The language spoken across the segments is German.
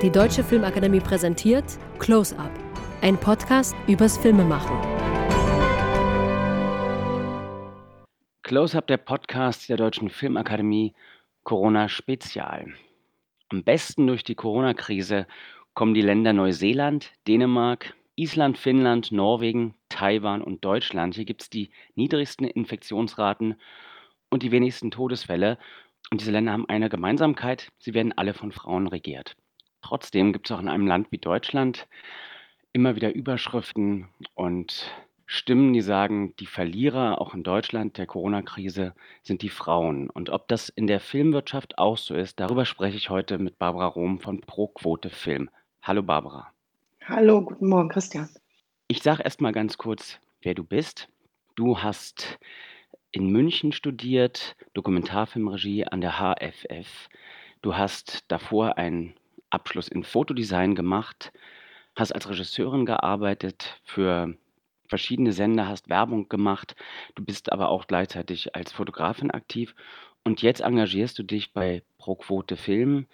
Die Deutsche Filmakademie präsentiert Close Up, ein Podcast übers Filmemachen. Close Up, der Podcast der Deutschen Filmakademie Corona Spezial. Am besten durch die Corona-Krise kommen die Länder Neuseeland, Dänemark, Island, Finnland, Norwegen, Taiwan und Deutschland. Hier gibt es die niedrigsten Infektionsraten und die wenigsten Todesfälle. Und diese Länder haben eine Gemeinsamkeit, sie werden alle von Frauen regiert. Trotzdem gibt es auch in einem Land wie Deutschland immer wieder Überschriften und Stimmen, die sagen, die Verlierer auch in Deutschland der Corona-Krise sind die Frauen. Und ob das in der Filmwirtschaft auch so ist, darüber spreche ich heute mit Barbara Rom von ProQuote Film. Hallo Barbara. Hallo, guten Morgen, Christian. Ich sage erst mal ganz kurz, wer du bist. Du hast in München studiert, Dokumentarfilmregie an der HFF. Du hast davor einen Abschluss in Fotodesign gemacht, hast als Regisseurin gearbeitet für verschiedene Sender, hast Werbung gemacht. Du bist aber auch gleichzeitig als Fotografin aktiv und jetzt engagierst du dich bei ProQuote Film.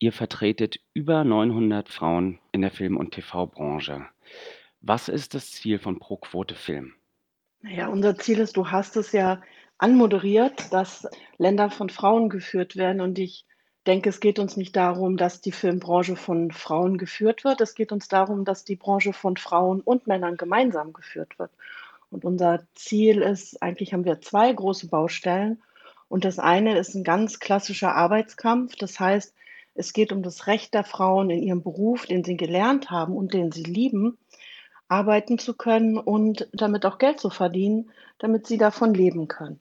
Ihr vertretet über 900 Frauen in der Film- und TV-Branche. Was ist das Ziel von ProQuote Film? Naja, unser Ziel ist, du hast es ja anmoderiert, dass Länder von Frauen geführt werden. Und ich denke, es geht uns nicht darum, dass die Filmbranche von Frauen geführt wird. Es geht uns darum, dass die Branche von Frauen und Männern gemeinsam geführt wird. Und unser Ziel ist, eigentlich haben wir zwei große Baustellen. Und das eine ist ein ganz klassischer Arbeitskampf. Das heißt, es geht um das Recht der Frauen in ihrem Beruf, den sie gelernt haben und den sie lieben, arbeiten zu können und damit auch Geld zu verdienen, damit sie davon leben können.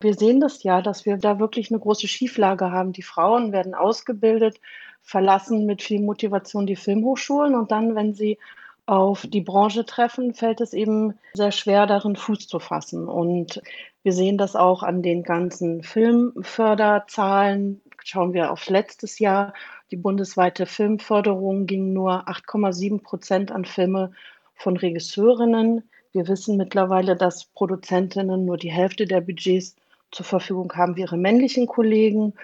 Wir sehen das ja, dass wir da wirklich eine große Schieflage haben. Die Frauen werden ausgebildet, verlassen mit viel Motivation die Filmhochschulen und dann, wenn sie auf die Branche treffen, fällt es eben sehr schwer, darin Fuß zu fassen. Und wir sehen das auch an den ganzen Filmförderzahlen, Schauen wir auf letztes Jahr, die bundesweite Filmförderung ging nur 8,7 Prozent an Filme von Regisseurinnen. Wir wissen mittlerweile, dass Produzentinnen nur die Hälfte der Budgets zur Verfügung haben wie ihre männlichen Kollegen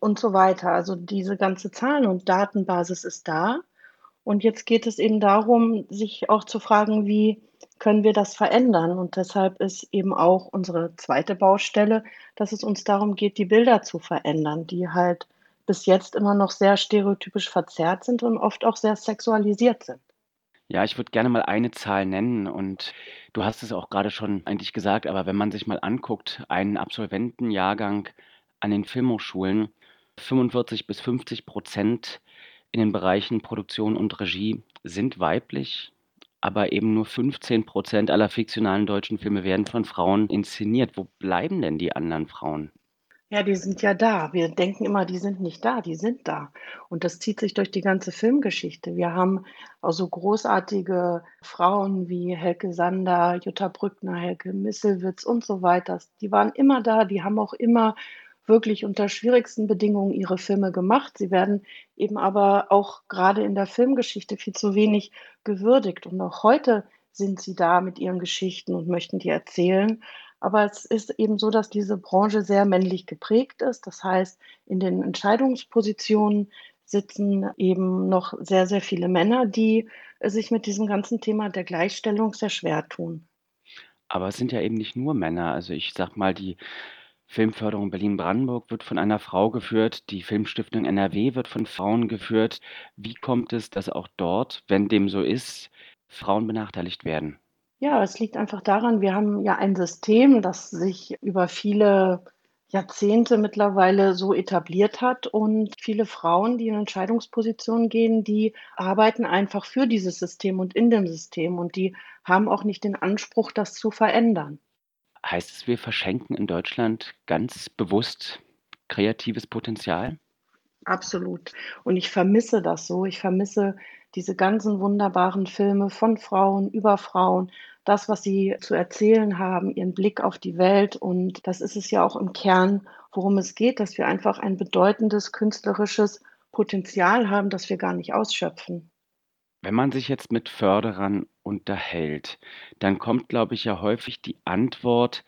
und so weiter. Also diese ganze Zahlen- und Datenbasis ist da. Und jetzt geht es eben darum, sich auch zu fragen, wie können wir das verändern? Und deshalb ist eben auch unsere zweite Baustelle, dass es uns darum geht, die Bilder zu verändern, die halt bis jetzt immer noch sehr stereotypisch verzerrt sind und oft auch sehr sexualisiert sind. Ja, ich würde gerne mal eine Zahl nennen und du hast es auch gerade schon eigentlich gesagt, aber wenn man sich mal anguckt, einen Absolventenjahrgang an den Filmhochschulen, 45 bis 50 Prozent in den Bereichen Produktion und Regie sind weiblich aber eben nur 15 Prozent aller fiktionalen deutschen Filme werden von Frauen inszeniert. Wo bleiben denn die anderen Frauen? Ja, die sind ja da. Wir denken immer, die sind nicht da, die sind da. Und das zieht sich durch die ganze Filmgeschichte. Wir haben also großartige Frauen wie Helke Sander, Jutta Brückner, Helke Misselwitz und so weiter. Die waren immer da, die haben auch immer wirklich unter schwierigsten Bedingungen ihre Filme gemacht. Sie werden eben aber auch gerade in der Filmgeschichte viel zu wenig gewürdigt. Und auch heute sind sie da mit ihren Geschichten und möchten die erzählen. Aber es ist eben so, dass diese Branche sehr männlich geprägt ist. Das heißt, in den Entscheidungspositionen sitzen eben noch sehr, sehr viele Männer, die sich mit diesem ganzen Thema der Gleichstellung sehr schwer tun. Aber es sind ja eben nicht nur Männer. Also ich sag mal, die Filmförderung Berlin-Brandenburg wird von einer Frau geführt, die Filmstiftung NRW wird von Frauen geführt. Wie kommt es, dass auch dort, wenn dem so ist, Frauen benachteiligt werden? Ja, es liegt einfach daran, wir haben ja ein System, das sich über viele Jahrzehnte mittlerweile so etabliert hat und viele Frauen, die in Entscheidungspositionen gehen, die arbeiten einfach für dieses System und in dem System und die haben auch nicht den Anspruch, das zu verändern. Heißt es, wir verschenken in Deutschland ganz bewusst kreatives Potenzial? Absolut. Und ich vermisse das so. Ich vermisse diese ganzen wunderbaren Filme von Frauen über Frauen, das, was sie zu erzählen haben, ihren Blick auf die Welt. Und das ist es ja auch im Kern, worum es geht, dass wir einfach ein bedeutendes künstlerisches Potenzial haben, das wir gar nicht ausschöpfen. Wenn man sich jetzt mit Förderern unterhält, dann kommt, glaube ich, ja häufig die Antwort,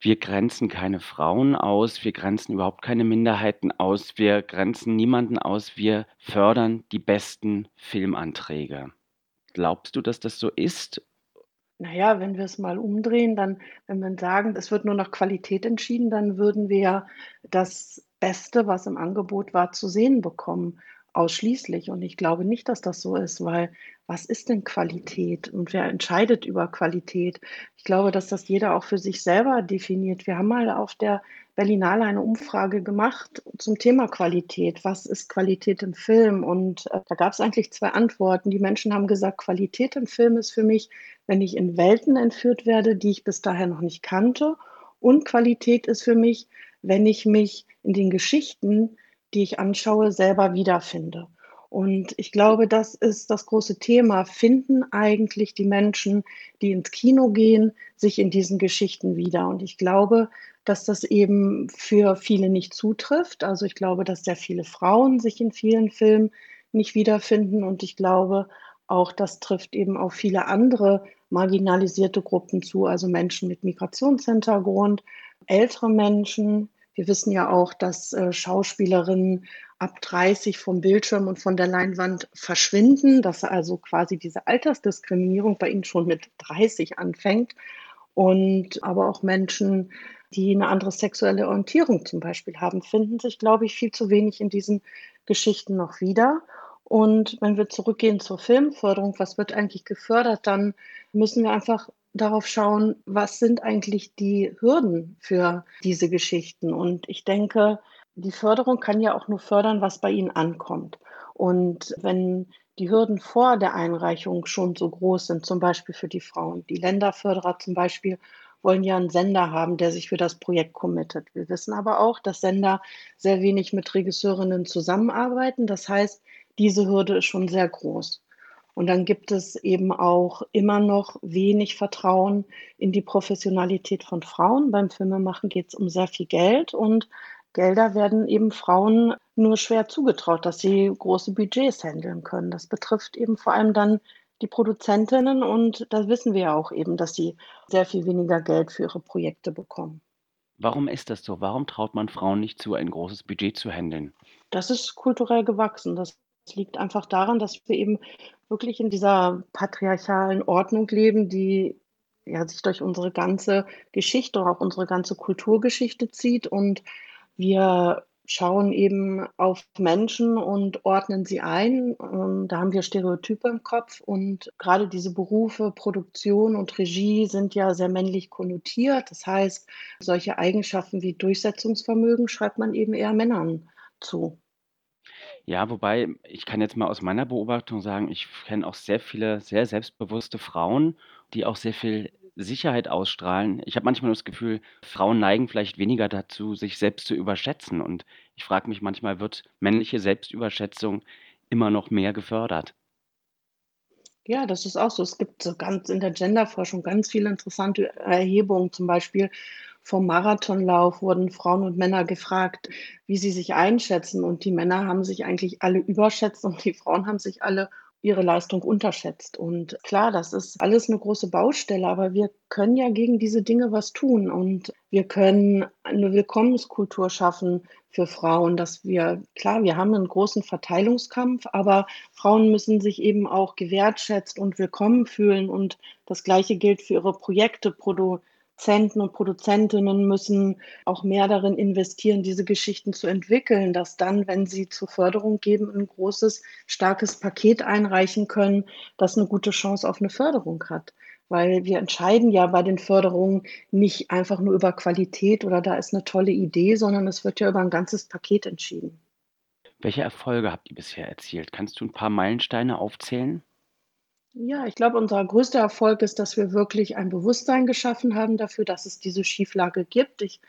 wir grenzen keine Frauen aus, wir grenzen überhaupt keine Minderheiten aus, wir grenzen niemanden aus, wir fördern die besten Filmanträge. Glaubst du, dass das so ist? Naja, wenn wir es mal umdrehen, dann, wenn wir sagen, es wird nur nach Qualität entschieden, dann würden wir ja das Beste, was im Angebot war, zu sehen bekommen ausschließlich. Und ich glaube nicht, dass das so ist, weil was ist denn Qualität und wer entscheidet über Qualität? Ich glaube, dass das jeder auch für sich selber definiert. Wir haben mal auf der Berlinale eine Umfrage gemacht zum Thema Qualität. Was ist Qualität im Film? Und äh, da gab es eigentlich zwei Antworten. Die Menschen haben gesagt, Qualität im Film ist für mich, wenn ich in Welten entführt werde, die ich bis dahin noch nicht kannte. Und Qualität ist für mich, wenn ich mich in den Geschichten die ich anschaue, selber wiederfinde. Und ich glaube, das ist das große Thema. Finden eigentlich die Menschen, die ins Kino gehen, sich in diesen Geschichten wieder? Und ich glaube, dass das eben für viele nicht zutrifft. Also ich glaube, dass sehr viele Frauen sich in vielen Filmen nicht wiederfinden. Und ich glaube, auch das trifft eben auf viele andere marginalisierte Gruppen zu, also Menschen mit Migrationshintergrund, ältere Menschen, wir wissen ja auch, dass äh, Schauspielerinnen ab 30 vom Bildschirm und von der Leinwand verschwinden, dass also quasi diese Altersdiskriminierung bei ihnen schon mit 30 anfängt. Und aber auch Menschen, die eine andere sexuelle Orientierung zum Beispiel haben, finden sich, glaube ich, viel zu wenig in diesen Geschichten noch wieder. Und wenn wir zurückgehen zur Filmförderung, was wird eigentlich gefördert, dann müssen wir einfach darauf schauen, was sind eigentlich die Hürden für diese Geschichten. Und ich denke, die Förderung kann ja auch nur fördern, was bei ihnen ankommt. Und wenn die Hürden vor der Einreichung schon so groß sind, zum Beispiel für die Frauen, die Länderförderer zum Beispiel wollen ja einen Sender haben, der sich für das Projekt committet. Wir wissen aber auch, dass Sender sehr wenig mit Regisseurinnen zusammenarbeiten. Das heißt, diese Hürde ist schon sehr groß. Und dann gibt es eben auch immer noch wenig Vertrauen in die Professionalität von Frauen. Beim Filmemachen geht es um sehr viel Geld und Gelder werden eben Frauen nur schwer zugetraut, dass sie große Budgets handeln können. Das betrifft eben vor allem dann die Produzentinnen und da wissen wir ja auch eben, dass sie sehr viel weniger Geld für ihre Projekte bekommen. Warum ist das so? Warum traut man Frauen nicht zu, ein großes Budget zu handeln? Das ist kulturell gewachsen. Das liegt einfach daran, dass wir eben wirklich in dieser patriarchalen Ordnung leben, die ja, sich durch unsere ganze Geschichte und auch unsere ganze Kulturgeschichte zieht. Und wir schauen eben auf Menschen und ordnen sie ein. Ähm, da haben wir Stereotype im Kopf. Und gerade diese Berufe, Produktion und Regie sind ja sehr männlich konnotiert. Das heißt, solche Eigenschaften wie Durchsetzungsvermögen schreibt man eben eher Männern zu. Ja, wobei ich kann jetzt mal aus meiner Beobachtung sagen, ich kenne auch sehr viele sehr selbstbewusste Frauen, die auch sehr viel Sicherheit ausstrahlen. Ich habe manchmal das Gefühl, Frauen neigen vielleicht weniger dazu, sich selbst zu überschätzen. Und ich frage mich manchmal, wird männliche Selbstüberschätzung immer noch mehr gefördert? Ja, das ist auch so. Es gibt so ganz in der Genderforschung ganz viele interessante Erhebungen, zum Beispiel vom Marathonlauf wurden Frauen und Männer gefragt, wie sie sich einschätzen. Und die Männer haben sich eigentlich alle überschätzt und die Frauen haben sich alle ihre Leistung unterschätzt. Und klar, das ist alles eine große Baustelle, aber wir können ja gegen diese Dinge was tun und wir können eine Willkommenskultur schaffen für Frauen, dass wir, klar, wir haben einen großen Verteilungskampf, aber Frauen müssen sich eben auch gewertschätzt und willkommen fühlen und das Gleiche gilt für ihre Projekte, Produ Produzenten und Produzentinnen müssen auch mehr darin investieren, diese Geschichten zu entwickeln, dass dann, wenn sie zur Förderung geben, ein großes, starkes Paket einreichen können, das eine gute Chance auf eine Förderung hat. Weil wir entscheiden ja bei den Förderungen nicht einfach nur über Qualität oder da ist eine tolle Idee, sondern es wird ja über ein ganzes Paket entschieden. Welche Erfolge habt ihr bisher erzielt? Kannst du ein paar Meilensteine aufzählen? Ja, ich glaube, unser größter Erfolg ist, dass wir wirklich ein Bewusstsein geschaffen haben dafür, dass es diese Schieflage gibt. Ich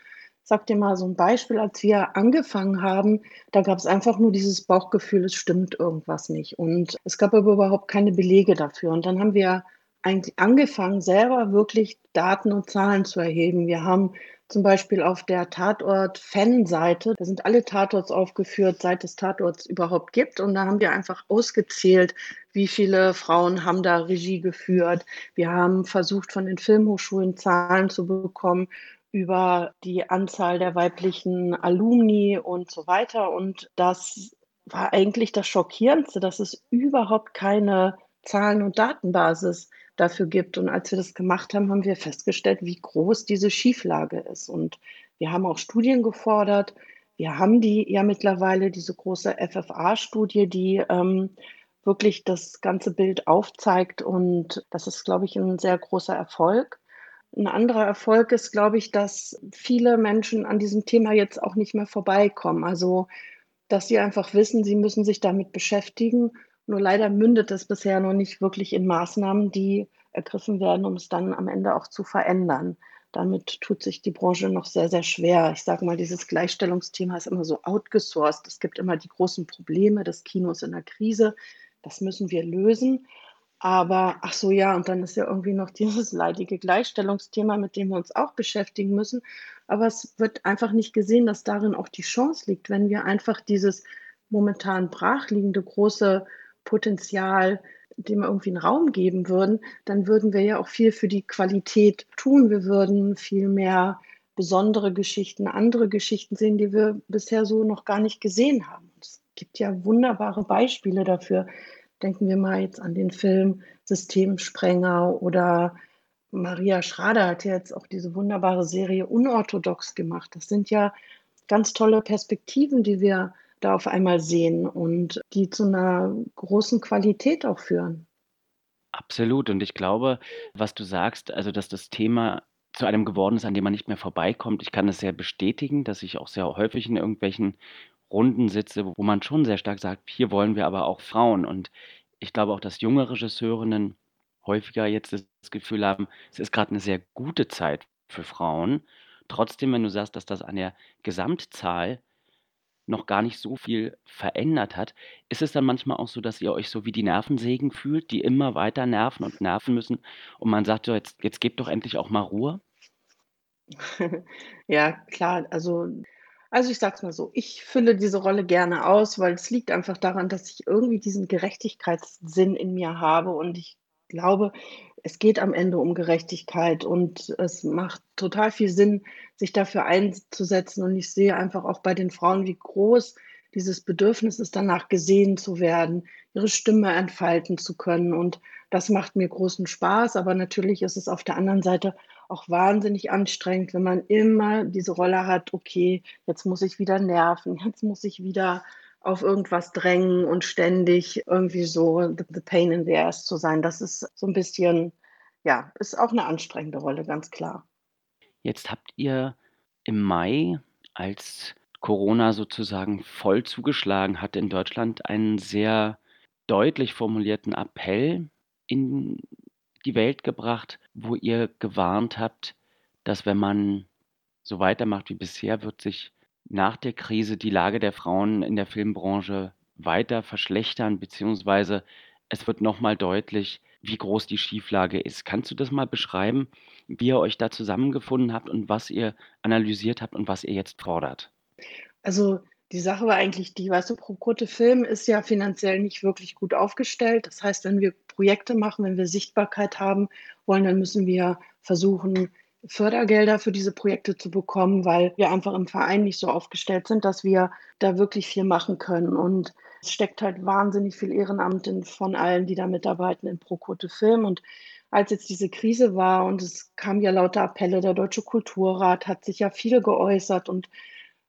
sage dir mal so ein Beispiel, als wir angefangen haben, da gab es einfach nur dieses Bauchgefühl, es stimmt irgendwas nicht. Und es gab aber überhaupt keine Belege dafür. Und dann haben wir eigentlich angefangen, selber wirklich Daten und Zahlen zu erheben. Wir haben zum Beispiel auf der Tatort-Fan-Seite, da sind alle Tatorts aufgeführt, seit es Tatorts überhaupt gibt. Und da haben wir einfach ausgezählt, wie viele Frauen haben da Regie geführt. Wir haben versucht, von den Filmhochschulen Zahlen zu bekommen über die Anzahl der weiblichen Alumni und so weiter. Und das war eigentlich das Schockierendste, dass es überhaupt keine Zahlen und Datenbasis dafür gibt. Und als wir das gemacht haben, haben wir festgestellt, wie groß diese Schieflage ist. Und wir haben auch Studien gefordert. Wir haben die ja mittlerweile, diese große FFA-Studie, die ähm, wirklich das ganze Bild aufzeigt. Und das ist, glaube ich, ein sehr großer Erfolg. Ein anderer Erfolg ist, glaube ich, dass viele Menschen an diesem Thema jetzt auch nicht mehr vorbeikommen. Also, dass sie einfach wissen, sie müssen sich damit beschäftigen. Nur leider mündet es bisher noch nicht wirklich in Maßnahmen, die ergriffen werden, um es dann am Ende auch zu verändern. Damit tut sich die Branche noch sehr, sehr schwer. Ich sage mal, dieses Gleichstellungsthema ist immer so outgesourced. Es gibt immer die großen Probleme des Kinos in der Krise. Das müssen wir lösen. Aber ach so, ja, und dann ist ja irgendwie noch dieses leidige Gleichstellungsthema, mit dem wir uns auch beschäftigen müssen. Aber es wird einfach nicht gesehen, dass darin auch die Chance liegt, wenn wir einfach dieses momentan brachliegende große Potenzial, dem wir irgendwie einen Raum geben würden, dann würden wir ja auch viel für die Qualität tun. Wir würden viel mehr besondere Geschichten, andere Geschichten sehen, die wir bisher so noch gar nicht gesehen haben. Es gibt ja wunderbare Beispiele dafür, Denken wir mal jetzt an den Film Systemsprenger oder Maria Schrader hat ja jetzt auch diese wunderbare Serie Unorthodox gemacht. Das sind ja ganz tolle Perspektiven, die wir da auf einmal sehen und die zu einer großen Qualität auch führen. Absolut. Und ich glaube, was du sagst, also dass das Thema zu einem geworden ist, an dem man nicht mehr vorbeikommt. Ich kann es sehr bestätigen, dass ich auch sehr häufig in irgendwelchen Runden sitze, wo man schon sehr stark sagt, hier wollen wir aber auch Frauen. Und ich glaube auch, dass junge Regisseurinnen häufiger jetzt das Gefühl haben, es ist gerade eine sehr gute Zeit für Frauen. Trotzdem, wenn du sagst, dass das an der Gesamtzahl noch gar nicht so viel verändert hat, ist es dann manchmal auch so, dass ihr euch so wie die Nervensägen fühlt, die immer weiter nerven und nerven müssen und man sagt so, jetzt, jetzt gebt doch endlich auch mal Ruhe? Ja, klar. Also also, ich sage es mal so, ich fülle diese Rolle gerne aus, weil es liegt einfach daran, dass ich irgendwie diesen Gerechtigkeitssinn in mir habe und ich glaube, es geht am Ende um Gerechtigkeit und es macht total viel Sinn, sich dafür einzusetzen. Und ich sehe einfach auch bei den Frauen, wie groß dieses Bedürfnis ist, danach gesehen zu werden, ihre Stimme entfalten zu können. Und das macht mir großen Spaß, aber natürlich ist es auf der anderen Seite auch wahnsinnig anstrengend, wenn man immer diese Rolle hat, okay, jetzt muss ich wieder nerven, jetzt muss ich wieder auf irgendwas drängen und ständig irgendwie so the, the pain in the ass zu sein. Das ist so ein bisschen, ja, ist auch eine anstrengende Rolle, ganz klar. Jetzt habt ihr im Mai, als Corona sozusagen voll zugeschlagen hat in Deutschland, einen sehr deutlich formulierten Appell in die Welt gebracht, wo ihr gewarnt habt, dass wenn man so weitermacht wie bisher, wird sich nach der Krise die Lage der Frauen in der Filmbranche weiter verschlechtern, beziehungsweise es wird nochmal deutlich, wie groß die Schieflage ist. Kannst du das mal beschreiben, wie ihr euch da zusammengefunden habt und was ihr analysiert habt und was ihr jetzt fordert? Also die Sache war eigentlich die, weißt du, ProQuote Film ist ja finanziell nicht wirklich gut aufgestellt. Das heißt, wenn wir Projekte machen, wenn wir Sichtbarkeit haben wollen, dann müssen wir versuchen, Fördergelder für diese Projekte zu bekommen, weil wir einfach im Verein nicht so aufgestellt sind, dass wir da wirklich viel machen können. Und es steckt halt wahnsinnig viel Ehrenamt in, von allen, die da mitarbeiten in ProQuote Film. Und als jetzt diese Krise war und es kamen ja lauter Appelle, der Deutsche Kulturrat hat sich ja viel geäußert und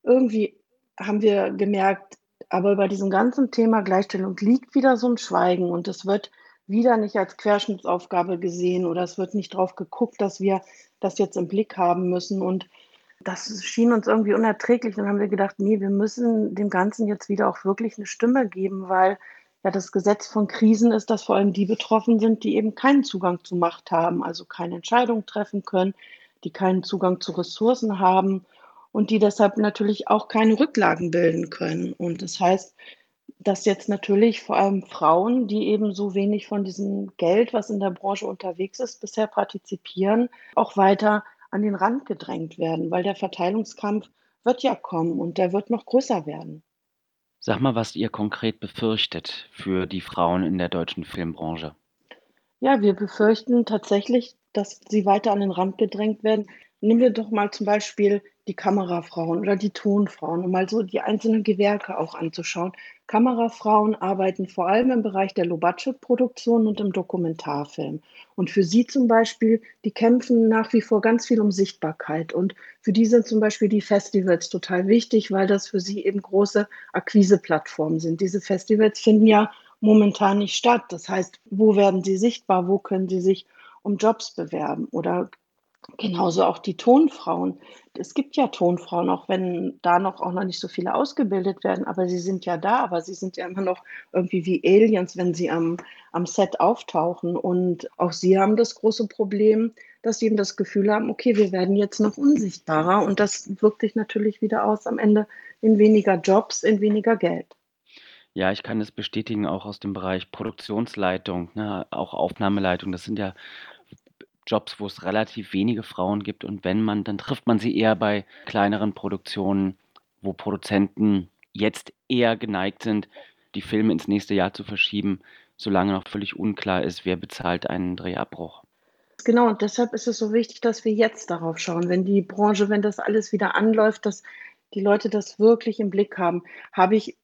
irgendwie haben wir gemerkt, aber bei diesem ganzen Thema Gleichstellung liegt wieder so ein Schweigen und es wird wieder nicht als Querschnittsaufgabe gesehen oder es wird nicht darauf geguckt, dass wir das jetzt im Blick haben müssen. Und das schien uns irgendwie unerträglich. Dann haben wir gedacht, nee, wir müssen dem Ganzen jetzt wieder auch wirklich eine Stimme geben, weil ja das Gesetz von Krisen ist, dass vor allem die betroffen sind, die eben keinen Zugang zu Macht haben, also keine Entscheidung treffen können, die keinen Zugang zu Ressourcen haben und die deshalb natürlich auch keine Rücklagen bilden können. Und das heißt, dass jetzt natürlich vor allem Frauen, die eben so wenig von diesem Geld, was in der Branche unterwegs ist, bisher partizipieren, auch weiter an den Rand gedrängt werden, weil der Verteilungskampf wird ja kommen und der wird noch größer werden. Sag mal, was ihr konkret befürchtet für die Frauen in der deutschen Filmbranche. Ja, wir befürchten tatsächlich, dass sie weiter an den Rand gedrängt werden, Nehmen wir doch mal zum Beispiel die Kamerafrauen oder die Tonfrauen, um mal so die einzelnen Gewerke auch anzuschauen. Kamerafrauen arbeiten vor allem im Bereich der Low-Budget-Produktion und im Dokumentarfilm. Und für sie zum Beispiel, die kämpfen nach wie vor ganz viel um Sichtbarkeit. Und für die sind zum Beispiel die Festivals total wichtig, weil das für sie eben große Akquiseplattformen sind. Diese Festivals finden ja momentan nicht statt. Das heißt, wo werden sie sichtbar? Wo können sie sich um Jobs bewerben? Oder Genauso auch die Tonfrauen. Es gibt ja Tonfrauen, auch wenn da noch auch noch nicht so viele ausgebildet werden, aber sie sind ja da, aber sie sind ja immer noch irgendwie wie Aliens, wenn sie am, am Set auftauchen. Und auch sie haben das große Problem, dass sie eben das Gefühl haben, okay, wir werden jetzt noch unsichtbarer und das wirkt sich natürlich wieder aus am Ende in weniger Jobs, in weniger Geld. Ja, ich kann es bestätigen, auch aus dem Bereich Produktionsleitung, ne, auch Aufnahmeleitung. Das sind ja Jobs, wo es relativ wenige Frauen gibt und wenn man, dann trifft man sie eher bei kleineren Produktionen, wo Produzenten jetzt eher geneigt sind, die Filme ins nächste Jahr zu verschieben, solange noch völlig unklar ist, wer bezahlt einen Drehabbruch. Genau, und deshalb ist es so wichtig, dass wir jetzt darauf schauen, wenn die Branche, wenn das alles wieder anläuft, dass die Leute das wirklich im Blick haben. Habe ich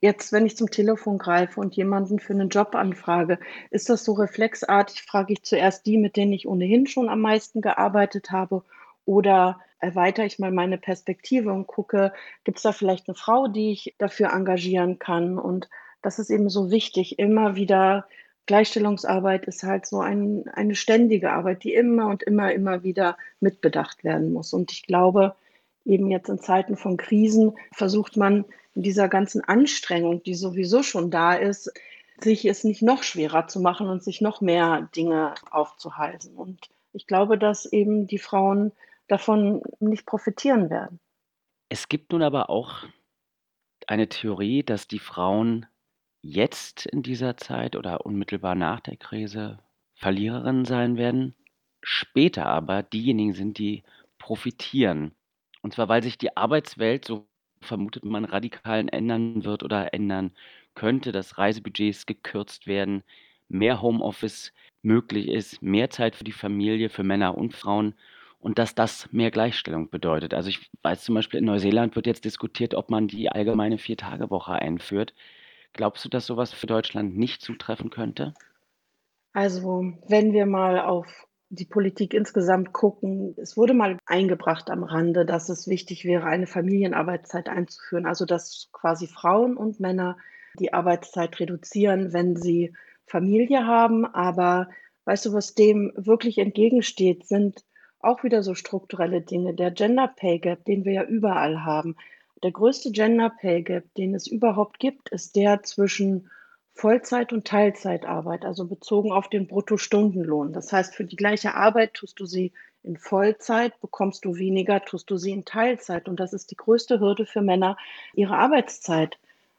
Jetzt, wenn ich zum Telefon greife und jemanden für einen Job anfrage, ist das so reflexartig? Frage ich zuerst die, mit denen ich ohnehin schon am meisten gearbeitet habe? Oder erweitere ich mal meine Perspektive und gucke, gibt es da vielleicht eine Frau, die ich dafür engagieren kann? Und das ist eben so wichtig. Immer wieder, Gleichstellungsarbeit ist halt so ein, eine ständige Arbeit, die immer und immer, immer wieder mitbedacht werden muss. Und ich glaube, eben jetzt in Zeiten von Krisen versucht man in dieser ganzen Anstrengung, die sowieso schon da ist, sich es nicht noch schwerer zu machen und sich noch mehr Dinge aufzuhalsen. Und ich glaube, dass eben die Frauen davon nicht profitieren werden. Es gibt nun aber auch eine Theorie, dass die Frauen jetzt in dieser Zeit oder unmittelbar nach der Krise Verliererinnen sein werden, später aber diejenigen sind, die profitieren. Und zwar, weil sich die Arbeitswelt, so vermutet man, radikal ändern wird oder ändern könnte, dass Reisebudgets gekürzt werden, mehr Homeoffice möglich ist, mehr Zeit für die Familie, für Männer und Frauen und dass das mehr Gleichstellung bedeutet. Also ich weiß zum Beispiel, in Neuseeland wird jetzt diskutiert, ob man die allgemeine Vier-Tage-Woche einführt. Glaubst du, dass sowas für Deutschland nicht zutreffen könnte? Also, wenn wir mal auf die Politik insgesamt gucken. Es wurde mal eingebracht am Rande, dass es wichtig wäre, eine Familienarbeitszeit einzuführen. Also dass quasi Frauen und Männer die Arbeitszeit reduzieren, wenn sie Familie haben. Aber weißt du, was dem wirklich entgegensteht, sind auch wieder so strukturelle Dinge. Der Gender Pay Gap, den wir ja überall haben. Der größte Gender Pay Gap, den es überhaupt gibt, ist der zwischen Vollzeit und Teilzeitarbeit, also bezogen auf den Bruttostundenlohn. Das heißt, für die gleiche Arbeit tust du sie in Vollzeit, bekommst du weniger, tust du sie in Teilzeit. Und das ist die größte Hürde für Männer, ihre Arbeitszeit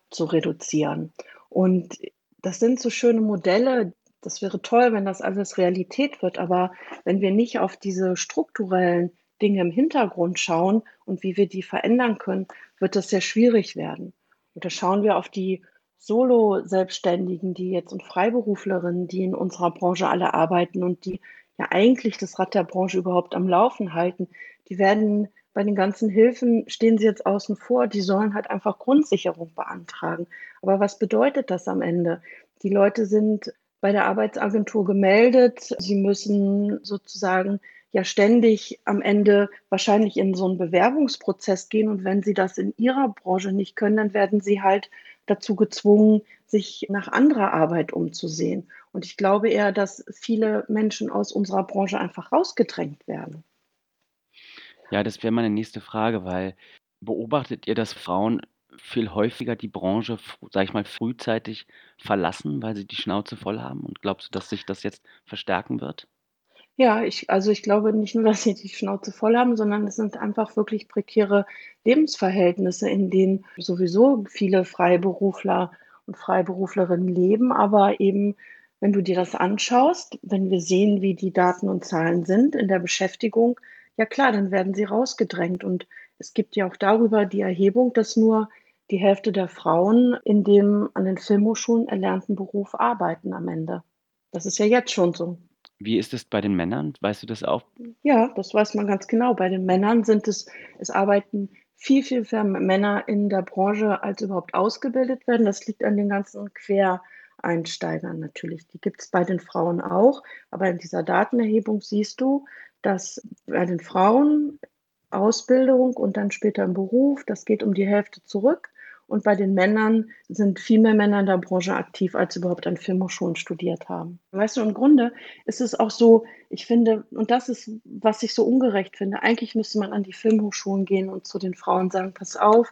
zu reduzieren. Und das sind so schöne Modelle. Das wäre toll, wenn das alles Realität wird. Aber wenn wir nicht auf diese strukturellen Dinge im Hintergrund schauen und wie wir die verändern können, wird das sehr schwierig werden. Und da schauen wir auf die Solo-Selbstständigen, die jetzt und Freiberuflerinnen, die in unserer Branche alle arbeiten und die ja eigentlich das Rad der Branche überhaupt am Laufen halten, die werden bei den ganzen Hilfen stehen sie jetzt außen vor. Die sollen halt einfach Grundsicherung beantragen. Aber was bedeutet das am Ende? Die Leute sind bei der Arbeitsagentur gemeldet. Sie müssen sozusagen ja ständig am Ende wahrscheinlich in so einen Bewerbungsprozess gehen. Und wenn sie das in ihrer Branche nicht können, dann werden sie halt dazu gezwungen, sich nach anderer Arbeit umzusehen. Und ich glaube eher, dass viele Menschen aus unserer Branche einfach rausgedrängt werden. Ja, das wäre meine nächste Frage, weil beobachtet ihr, dass Frauen viel häufiger die Branche, sage ich mal, frühzeitig verlassen, weil sie die Schnauze voll haben? Und glaubst du, dass sich das jetzt verstärken wird? Ja, ich also, ich glaube nicht nur, dass sie die Schnauze voll haben, sondern es sind einfach wirklich prekäre Lebensverhältnisse, in denen sowieso viele Freiberufler und Freiberuflerinnen leben. Aber eben, wenn du dir das anschaust, wenn wir sehen, wie die Daten und Zahlen sind in der Beschäftigung, ja klar, dann werden sie rausgedrängt. Und es gibt ja auch darüber die Erhebung, dass nur die Hälfte der Frauen in dem an den Filmhochschulen erlernten Beruf arbeiten am Ende. Das ist ja jetzt schon so. Wie ist es bei den Männern? Weißt du das auch? Ja, das weiß man ganz genau. Bei den Männern sind es es arbeiten viel, viel mehr Männer in der Branche, als überhaupt ausgebildet werden. Das liegt an den ganzen Quereinsteigern natürlich. Die gibt es bei den Frauen auch, aber in dieser Datenerhebung siehst du, dass bei den Frauen Ausbildung und dann später im Beruf, das geht um die Hälfte zurück. Und bei den Männern sind viel mehr Männer in der Branche aktiv, als überhaupt an Filmhochschulen studiert haben. Weißt du, im Grunde ist es auch so, ich finde, und das ist, was ich so ungerecht finde, eigentlich müsste man an die Filmhochschulen gehen und zu den Frauen sagen, pass auf,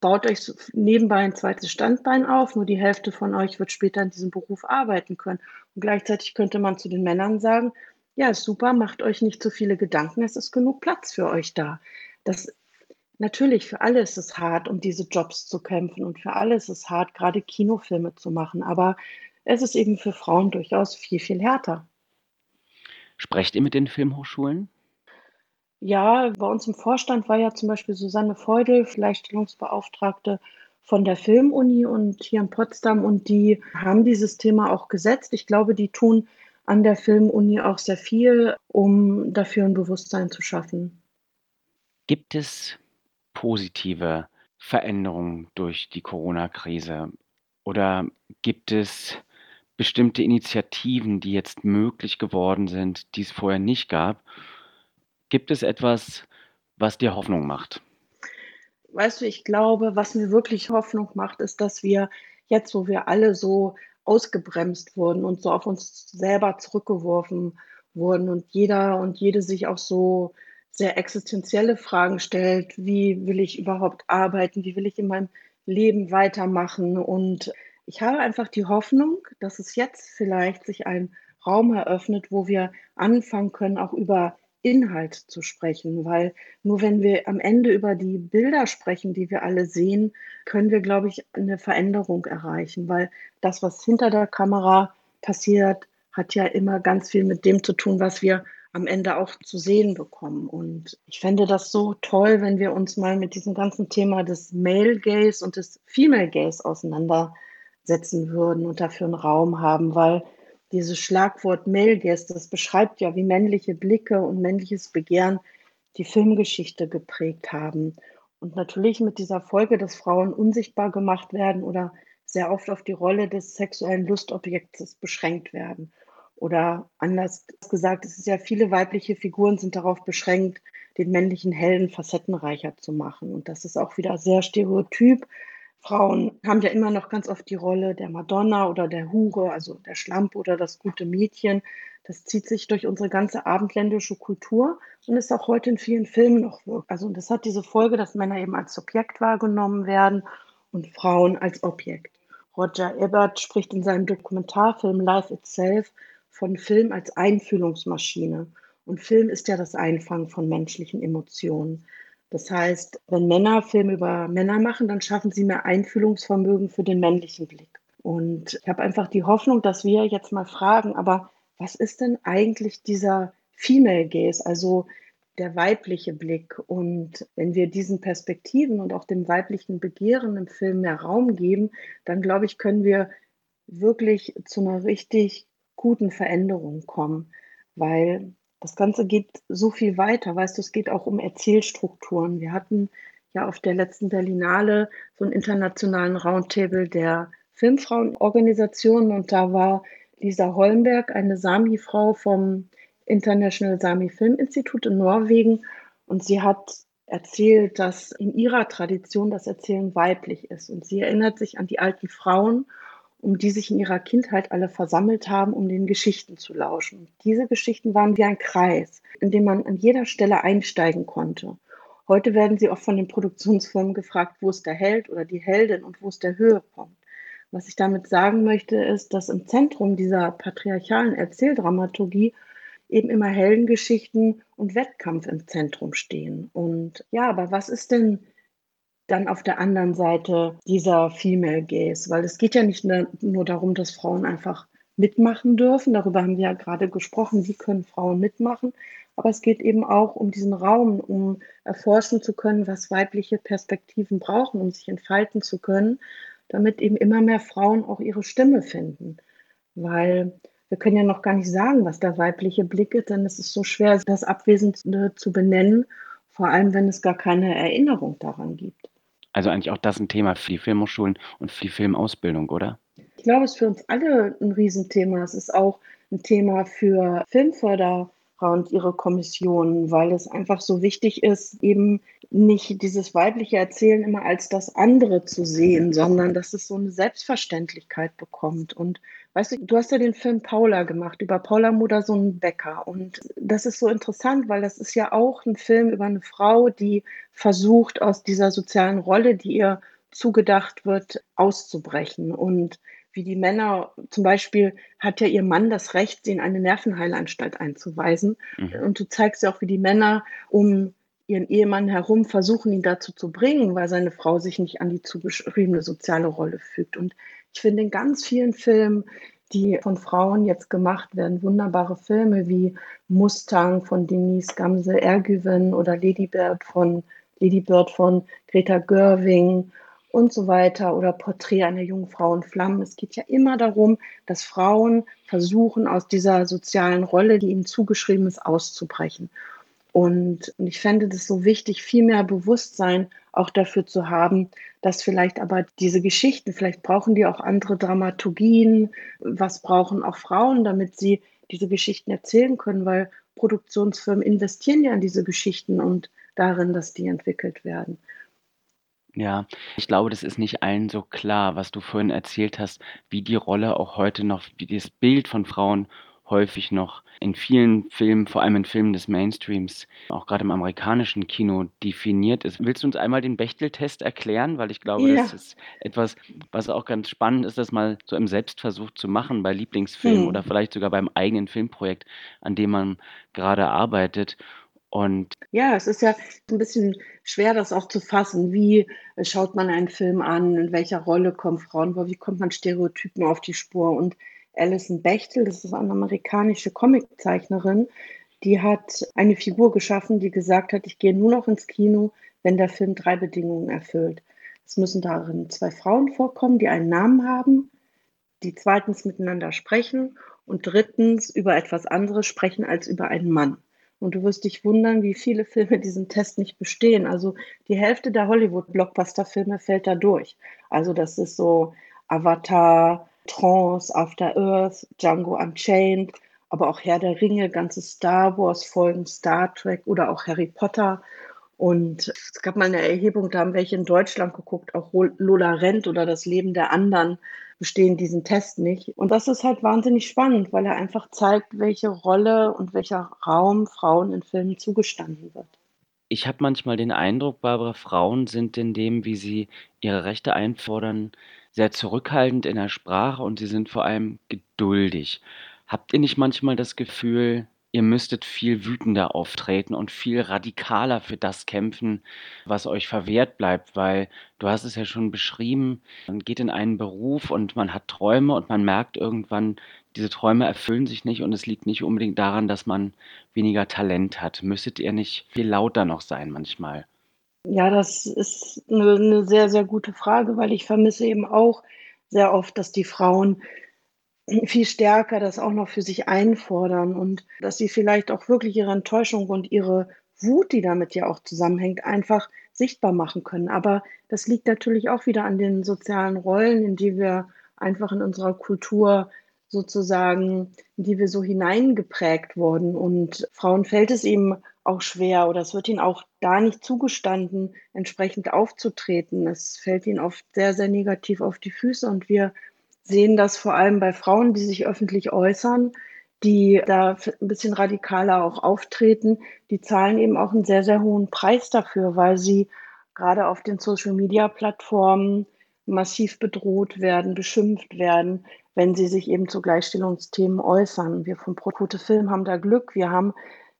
baut euch nebenbei ein zweites Standbein auf, nur die Hälfte von euch wird später in diesem Beruf arbeiten können. Und gleichzeitig könnte man zu den Männern sagen, ja, super, macht euch nicht zu viele Gedanken, es ist genug Platz für euch da. Das Natürlich, für alle ist es hart, um diese Jobs zu kämpfen und für alle ist es hart, gerade Kinofilme zu machen, aber es ist eben für Frauen durchaus viel, viel härter. Sprecht ihr mit den Filmhochschulen? Ja, bei uns im Vorstand war ja zum Beispiel Susanne Feudel, Gleichstellungsbeauftragte von der Filmuni und hier in Potsdam und die haben dieses Thema auch gesetzt. Ich glaube, die tun an der Filmuni auch sehr viel, um dafür ein Bewusstsein zu schaffen. Gibt es positive Veränderungen durch die Corona-Krise? Oder gibt es bestimmte Initiativen, die jetzt möglich geworden sind, die es vorher nicht gab? Gibt es etwas, was dir Hoffnung macht? Weißt du, ich glaube, was mir wirklich Hoffnung macht, ist, dass wir jetzt, wo wir alle so ausgebremst wurden und so auf uns selber zurückgeworfen wurden und jeder und jede sich auch so sehr existenzielle Fragen stellt. Wie will ich überhaupt arbeiten? Wie will ich in meinem Leben weitermachen? Und ich habe einfach die Hoffnung, dass es jetzt vielleicht sich ein Raum eröffnet, wo wir anfangen können, auch über Inhalt zu sprechen, weil nur wenn wir am Ende über die Bilder sprechen, die wir alle sehen, können wir, glaube ich, eine Veränderung erreichen, weil das, was hinter der Kamera passiert, hat ja immer ganz viel mit dem zu tun, was wir am Ende auch zu sehen bekommen. Und ich fände das so toll, wenn wir uns mal mit diesem ganzen Thema des Male Gaze und des Female Gaze auseinandersetzen würden und dafür einen Raum haben, weil dieses Schlagwort Male Gaze, das beschreibt ja, wie männliche Blicke und männliches Begehren die Filmgeschichte geprägt haben. Und natürlich mit dieser Folge, dass Frauen unsichtbar gemacht werden oder sehr oft auf die Rolle des sexuellen Lustobjektes beschränkt werden. Oder anders gesagt, es ist ja viele weibliche Figuren sind darauf beschränkt, den männlichen Helden facettenreicher zu machen. Und das ist auch wieder sehr stereotyp. Frauen haben ja immer noch ganz oft die Rolle der Madonna oder der Hure, also der Schlampe oder das gute Mädchen. Das zieht sich durch unsere ganze abendländische Kultur und ist auch heute in vielen Filmen noch wirkt. Also das hat diese Folge, dass Männer eben als Subjekt wahrgenommen werden und Frauen als Objekt. Roger Ebert spricht in seinem Dokumentarfilm Life Itself von Film als Einfühlungsmaschine. Und Film ist ja das Einfangen von menschlichen Emotionen. Das heißt, wenn Männer Filme über Männer machen, dann schaffen sie mehr Einfühlungsvermögen für den männlichen Blick. Und ich habe einfach die Hoffnung, dass wir jetzt mal fragen, aber was ist denn eigentlich dieser Female Gaze, also der weibliche Blick? Und wenn wir diesen Perspektiven und auch dem weiblichen Begehren im Film mehr Raum geben, dann glaube ich, können wir wirklich zu einer richtig guten Veränderungen kommen, weil das Ganze geht so viel weiter. Weißt du, es geht auch um Erzählstrukturen. Wir hatten ja auf der letzten Berlinale so einen internationalen Roundtable der Filmfrauenorganisationen und da war Lisa Holmberg, eine Sami-Frau vom International Sami Film Institute in Norwegen und sie hat erzählt, dass in ihrer Tradition das Erzählen weiblich ist und sie erinnert sich an die alten Frauen um die sich in ihrer Kindheit alle versammelt haben, um den Geschichten zu lauschen. Diese Geschichten waren wie ein Kreis, in dem man an jeder Stelle einsteigen konnte. Heute werden sie oft von den Produktionsfirmen gefragt, wo ist der Held oder die Heldin und wo ist der Höhepunkt. Was ich damit sagen möchte, ist, dass im Zentrum dieser patriarchalen Erzähldramaturgie eben immer Heldengeschichten und Wettkampf im Zentrum stehen. Und ja, aber was ist denn dann auf der anderen Seite dieser Female Gaze, weil es geht ja nicht nur darum, dass Frauen einfach mitmachen dürfen. Darüber haben wir ja gerade gesprochen, wie können Frauen mitmachen. Aber es geht eben auch um diesen Raum, um erforschen zu können, was weibliche Perspektiven brauchen, um sich entfalten zu können, damit eben immer mehr Frauen auch ihre Stimme finden. Weil wir können ja noch gar nicht sagen, was der weibliche Blick ist, denn es ist so schwer, das Abwesende zu benennen, vor allem wenn es gar keine Erinnerung daran gibt. Also eigentlich auch das ein Thema für die Filmhochschulen und für die Filmausbildung, oder? Ich glaube, es ist für uns alle ein Riesenthema. Es ist auch ein Thema für Filmförder und ihre Kommissionen, weil es einfach so wichtig ist, eben nicht dieses weibliche Erzählen immer als das andere zu sehen, sondern dass es so eine Selbstverständlichkeit bekommt. Und weißt du, du hast ja den Film Paula gemacht über Paula Modersohn Becker. Und das ist so interessant, weil das ist ja auch ein Film über eine Frau, die versucht, aus dieser sozialen Rolle, die ihr zugedacht wird, auszubrechen. Und wie die Männer, zum Beispiel hat ja ihr Mann das Recht, sie in eine Nervenheilanstalt einzuweisen. Mhm. Und du zeigst ja auch, wie die Männer um ihren Ehemann herum versuchen, ihn dazu zu bringen, weil seine Frau sich nicht an die zugeschriebene soziale Rolle fügt. Und ich finde in ganz vielen Filmen, die von Frauen jetzt gemacht werden, wunderbare Filme wie Mustang von Denise Gamse Ergüven oder Lady Bird von Lady Bird von Greta Görving und so weiter oder Porträt einer jungen Frau in Flammen. Es geht ja immer darum, dass Frauen versuchen, aus dieser sozialen Rolle, die ihnen zugeschrieben ist, auszubrechen. Und ich fände das so wichtig, viel mehr Bewusstsein auch dafür zu haben, dass vielleicht aber diese Geschichten, vielleicht brauchen die auch andere Dramaturgien, was brauchen auch Frauen, damit sie diese Geschichten erzählen können, weil Produktionsfirmen investieren ja in diese Geschichten und darin, dass die entwickelt werden. Ja, ich glaube, das ist nicht allen so klar, was du vorhin erzählt hast, wie die Rolle auch heute noch, wie das Bild von Frauen häufig noch in vielen Filmen, vor allem in Filmen des Mainstreams, auch gerade im amerikanischen Kino definiert ist. Willst du uns einmal den Bechtel-Test erklären? Weil ich glaube, Ja. das ist etwas, was auch ganz spannend ist, das mal so im Selbstversuch zu machen bei Lieblingsfilmen oder Hm. vielleicht sogar beim eigenen Filmprojekt, an dem man gerade arbeitet. Und Ja, es ist ja ein bisschen schwer, das auch zu fassen. Wie äh, schaut man einen Film an? In welcher Rolle kommen Frauen vor? Wie kommt man Stereotypen auf die Spur? Und Alison Bechtel, das ist eine amerikanische Comiczeichnerin, die hat eine Figur geschaffen, die gesagt hat, ich gehe nur noch ins Kino, wenn der Film drei Bedingungen erfüllt. Es müssen darin zwei Frauen vorkommen, die einen Namen haben, die zweitens miteinander sprechen und drittens über etwas anderes sprechen als über einen Mann. Und du wirst dich wundern, wie viele Filme diesen Test nicht bestehen. Also die Hälfte der Hollywood-Blockbuster-Filme fällt da durch. Also das ist so Avatar, Trance, After Earth, Django Unchained, aber auch Herr der Ringe, ganze Star Wars-Folgen, Star Trek oder auch Harry Potter. Und es gab mal eine Erhebung, da haben welche in Deutschland geguckt, auch Lola Rent oder das Leben der anderen bestehen diesen Test nicht. Und das ist halt wahnsinnig spannend, weil er einfach zeigt, welche Rolle und welcher Raum Frauen in Filmen zugestanden wird. Ich habe manchmal den Eindruck, Barbara, Frauen sind in dem, wie sie ihre Rechte einfordern, sehr zurückhaltend in der Sprache und sie sind vor allem geduldig. Habt ihr nicht manchmal das Gefühl, ihr müsstet viel wütender auftreten und viel radikaler für das kämpfen, was euch verwehrt bleibt, weil du hast es ja schon beschrieben, man geht in einen Beruf und man hat Träume und man merkt irgendwann, diese Träume erfüllen sich nicht und es liegt nicht unbedingt daran, dass man weniger Talent hat. Müsstet ihr nicht viel lauter noch sein manchmal? Ja, das ist eine, eine sehr, sehr gute Frage, weil ich vermisse eben auch sehr oft, dass die Frauen viel stärker das auch noch für sich einfordern und dass sie vielleicht auch wirklich ihre Enttäuschung und ihre Wut, die damit ja auch zusammenhängt, einfach sichtbar machen können. Aber das liegt natürlich auch wieder an den sozialen Rollen, in die wir einfach in unserer Kultur sozusagen, in die wir so hineingeprägt wurden. Und Frauen fällt es eben auch schwer oder es wird ihnen auch da nicht zugestanden, entsprechend aufzutreten. Es fällt ihnen oft sehr, sehr negativ auf die Füße und wir sehen das vor allem bei Frauen, die sich öffentlich äußern, die da ein bisschen radikaler auch auftreten, die zahlen eben auch einen sehr, sehr hohen Preis dafür, weil sie gerade auf den Social-Media-Plattformen massiv bedroht werden, beschimpft werden, wenn sie sich eben zu Gleichstellungsthemen äußern. Wir von Protote Film haben da Glück. Wir haben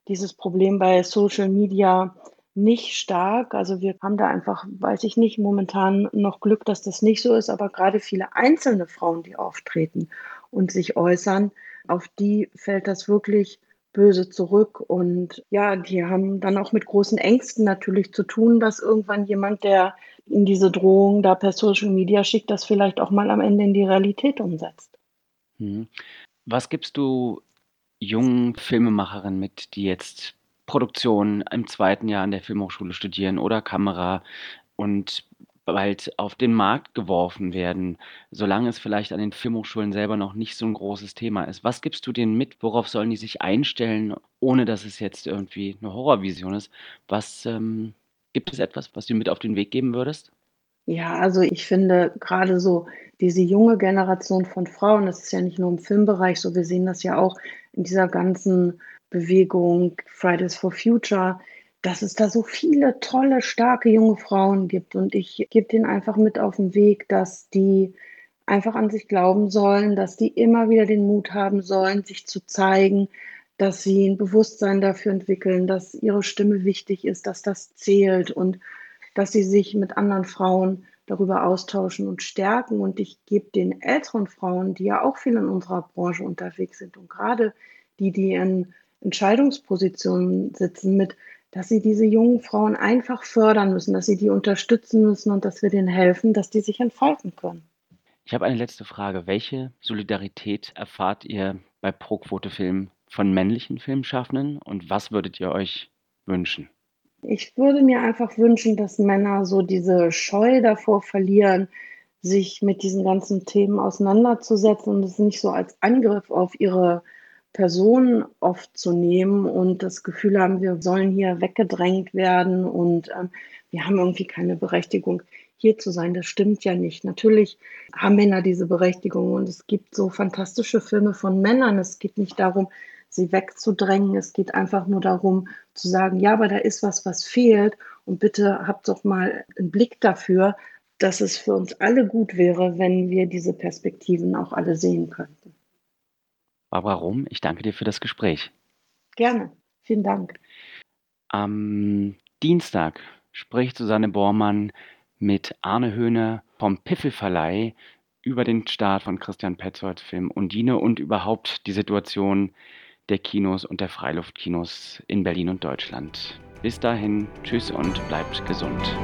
dieses Problem bei Social Media nicht stark. Also wir haben da einfach, weiß ich nicht, momentan noch Glück, dass das nicht so ist, aber gerade viele einzelne Frauen, die auftreten und sich äußern, auf die fällt das wirklich böse zurück. Und ja, die haben dann auch mit großen Ängsten natürlich zu tun, dass irgendwann jemand, der in diese Drohung da per Social Media schickt, das vielleicht auch mal am Ende in die Realität umsetzt. Hm. Was gibst du jungen Filmemacherinnen mit, die jetzt Produktion im zweiten Jahr an der Filmhochschule studieren oder Kamera und bald auf den Markt geworfen werden, solange es vielleicht an den Filmhochschulen selber noch nicht so ein großes Thema ist. Was gibst du denen mit? Worauf sollen die sich einstellen, ohne dass es jetzt irgendwie eine Horrorvision ist? Was ähm, gibt es etwas, was du mit auf den Weg geben würdest? Ja, also ich finde gerade so diese junge Generation von Frauen, das ist ja nicht nur im Filmbereich so, wir sehen das ja auch in dieser ganzen Bewegung Fridays for Future, dass es da so viele tolle, starke junge Frauen gibt. Und ich gebe denen einfach mit auf den Weg, dass die einfach an sich glauben sollen, dass die immer wieder den Mut haben sollen, sich zu zeigen, dass sie ein Bewusstsein dafür entwickeln, dass ihre Stimme wichtig ist, dass das zählt und dass sie sich mit anderen Frauen darüber austauschen und stärken. Und ich gebe den älteren Frauen, die ja auch viel in unserer Branche unterwegs sind und gerade die, die in Entscheidungspositionen sitzen, mit, dass sie diese jungen Frauen einfach fördern müssen, dass sie die unterstützen müssen und dass wir denen helfen, dass die sich entfalten können. Ich habe eine letzte Frage. Welche Solidarität erfahrt ihr bei Pro-Quote Film von männlichen Filmschaffenden und was würdet ihr euch wünschen? Ich würde mir einfach wünschen, dass Männer so diese Scheu davor verlieren, sich mit diesen ganzen Themen auseinanderzusetzen und es nicht so als Angriff auf ihre Person oft zu nehmen und das Gefühl haben, wir sollen hier weggedrängt werden und ähm, wir haben irgendwie keine Berechtigung, hier zu sein. Das stimmt ja nicht. Natürlich haben Männer diese Berechtigung und es gibt so fantastische Filme von Männern. Es geht nicht darum, sie wegzudrängen. Es geht einfach nur darum zu sagen, ja, aber da ist was, was fehlt und bitte habt doch mal einen Blick dafür, dass es für uns alle gut wäre, wenn wir diese Perspektiven auch alle sehen könnten. Barbara Rum, ich danke dir für das Gespräch. Gerne, vielen Dank. Am Dienstag spricht Susanne Bormann mit Arne Höhne vom Piffelverleih über den Start von Christian Petzold Film Undine und überhaupt die Situation der Kinos und der Freiluftkinos in Berlin und Deutschland. Bis dahin, tschüss und bleibt gesund.